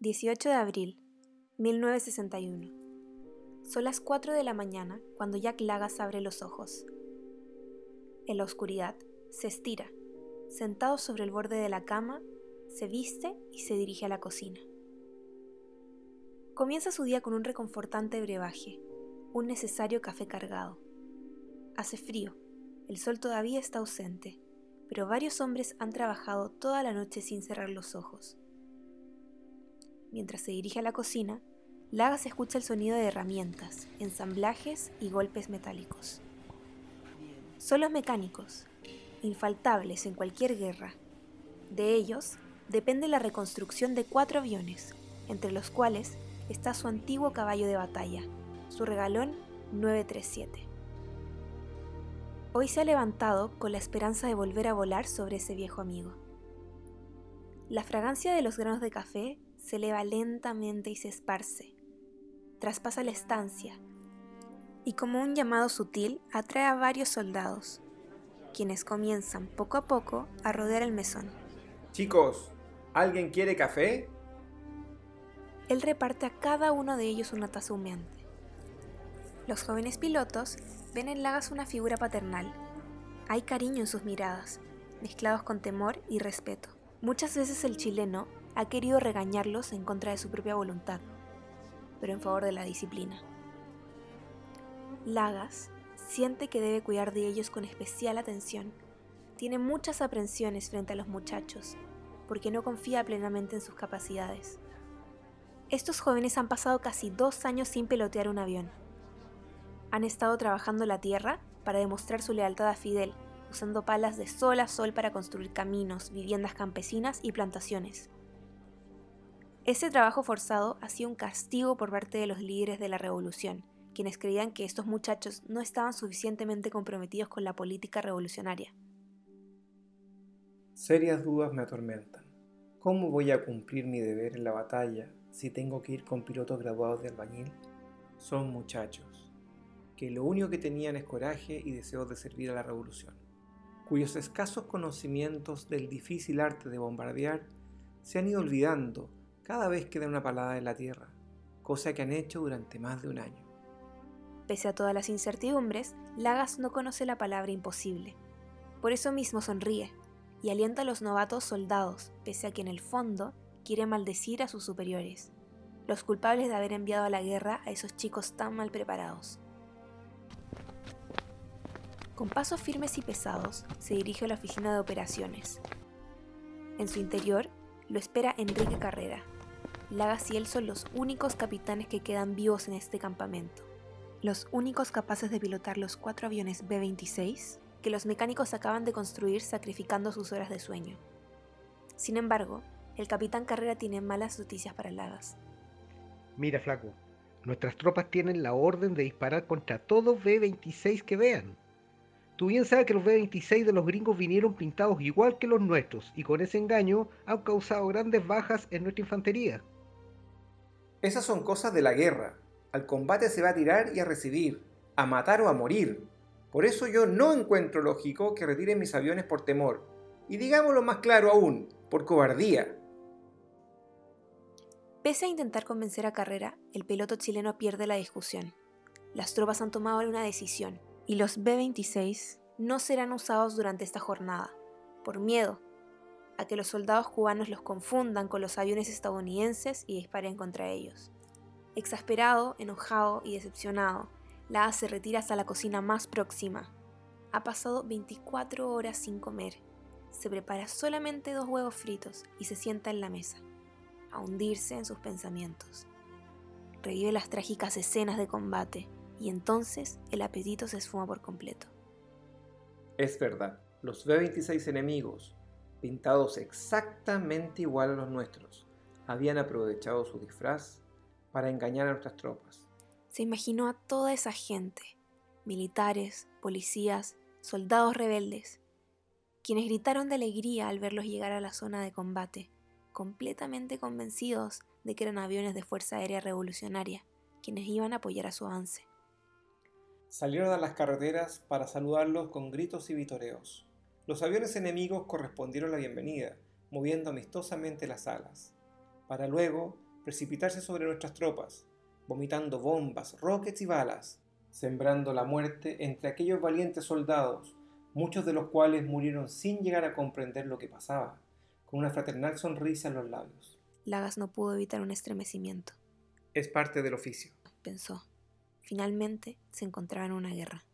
18 de abril, 1961. Son las 4 de la mañana cuando Jack Lagas abre los ojos. En la oscuridad, se estira, sentado sobre el borde de la cama, se viste y se dirige a la cocina. Comienza su día con un reconfortante brebaje, un necesario café cargado. Hace frío, el sol todavía está ausente, pero varios hombres han trabajado toda la noche sin cerrar los ojos. Mientras se dirige a la cocina, Lagas escucha el sonido de herramientas, ensamblajes y golpes metálicos. Son los mecánicos, infaltables en cualquier guerra. De ellos depende la reconstrucción de cuatro aviones, entre los cuales está su antiguo caballo de batalla, su regalón 937. Hoy se ha levantado con la esperanza de volver a volar sobre ese viejo amigo. La fragancia de los granos de café se eleva lentamente y se esparce. Traspasa la estancia y como un llamado sutil atrae a varios soldados, quienes comienzan poco a poco a rodear el mesón. Chicos, ¿alguien quiere café? Él reparte a cada uno de ellos una taza humeante. Los jóvenes pilotos ven en Lagas una figura paternal. Hay cariño en sus miradas, mezclados con temor y respeto. Muchas veces el chileno ha querido regañarlos en contra de su propia voluntad, pero en favor de la disciplina. Lagas siente que debe cuidar de ellos con especial atención. Tiene muchas aprensiones frente a los muchachos, porque no confía plenamente en sus capacidades. Estos jóvenes han pasado casi dos años sin pelotear un avión. Han estado trabajando la tierra para demostrar su lealtad a Fidel, usando palas de sol a sol para construir caminos, viviendas campesinas y plantaciones. Ese trabajo forzado ha un castigo por parte de los líderes de la revolución, quienes creían que estos muchachos no estaban suficientemente comprometidos con la política revolucionaria. Serias dudas me atormentan. ¿Cómo voy a cumplir mi deber en la batalla si tengo que ir con pilotos graduados de albañil? Son muchachos, que lo único que tenían es coraje y deseo de servir a la revolución, cuyos escasos conocimientos del difícil arte de bombardear se han ido olvidando cada vez que una palada en la tierra, cosa que han hecho durante más de un año. Pese a todas las incertidumbres, Lagas no conoce la palabra imposible. Por eso mismo sonríe y alienta a los novatos soldados, pese a que en el fondo quiere maldecir a sus superiores, los culpables de haber enviado a la guerra a esos chicos tan mal preparados. Con pasos firmes y pesados, se dirige a la oficina de operaciones. En su interior lo espera Enrique Carrera. Lagas y él son los únicos capitanes que quedan vivos en este campamento. Los únicos capaces de pilotar los cuatro aviones B-26 que los mecánicos acaban de construir sacrificando sus horas de sueño. Sin embargo, el capitán Carrera tiene malas noticias para Lagas. Mira, flaco, nuestras tropas tienen la orden de disparar contra todos B-26 que vean. Tú bien sabes que los B-26 de los gringos vinieron pintados igual que los nuestros y con ese engaño han causado grandes bajas en nuestra infantería. Esas son cosas de la guerra. Al combate se va a tirar y a recibir, a matar o a morir. Por eso yo no encuentro lógico que retiren mis aviones por temor. Y digámoslo más claro aún, por cobardía. Pese a intentar convencer a Carrera, el piloto chileno pierde la discusión. Las tropas han tomado una decisión y los B-26 no serán usados durante esta jornada, por miedo a que los soldados cubanos los confundan con los aviones estadounidenses y disparen contra ellos. Exasperado, enojado y decepcionado, la se retira hasta la cocina más próxima. Ha pasado 24 horas sin comer. Se prepara solamente dos huevos fritos y se sienta en la mesa a hundirse en sus pensamientos. Revive las trágicas escenas de combate y entonces el apetito se esfuma por completo. Es verdad, los B-26 enemigos, pintados exactamente igual a los nuestros, habían aprovechado su disfraz para engañar a nuestras tropas. Se imaginó a toda esa gente, militares, policías, soldados rebeldes, quienes gritaron de alegría al verlos llegar a la zona de combate completamente convencidos de que eran aviones de Fuerza Aérea Revolucionaria, quienes iban a apoyar a su avance. Salieron a las carreteras para saludarlos con gritos y vitoreos. Los aviones enemigos correspondieron la bienvenida, moviendo amistosamente las alas, para luego precipitarse sobre nuestras tropas, vomitando bombas, rockets y balas, sembrando la muerte entre aquellos valientes soldados, muchos de los cuales murieron sin llegar a comprender lo que pasaba, con una fraternal sonrisa en los labios. Lagas no pudo evitar un estremecimiento. Es parte del oficio, pensó. Finalmente se encontraba en una guerra.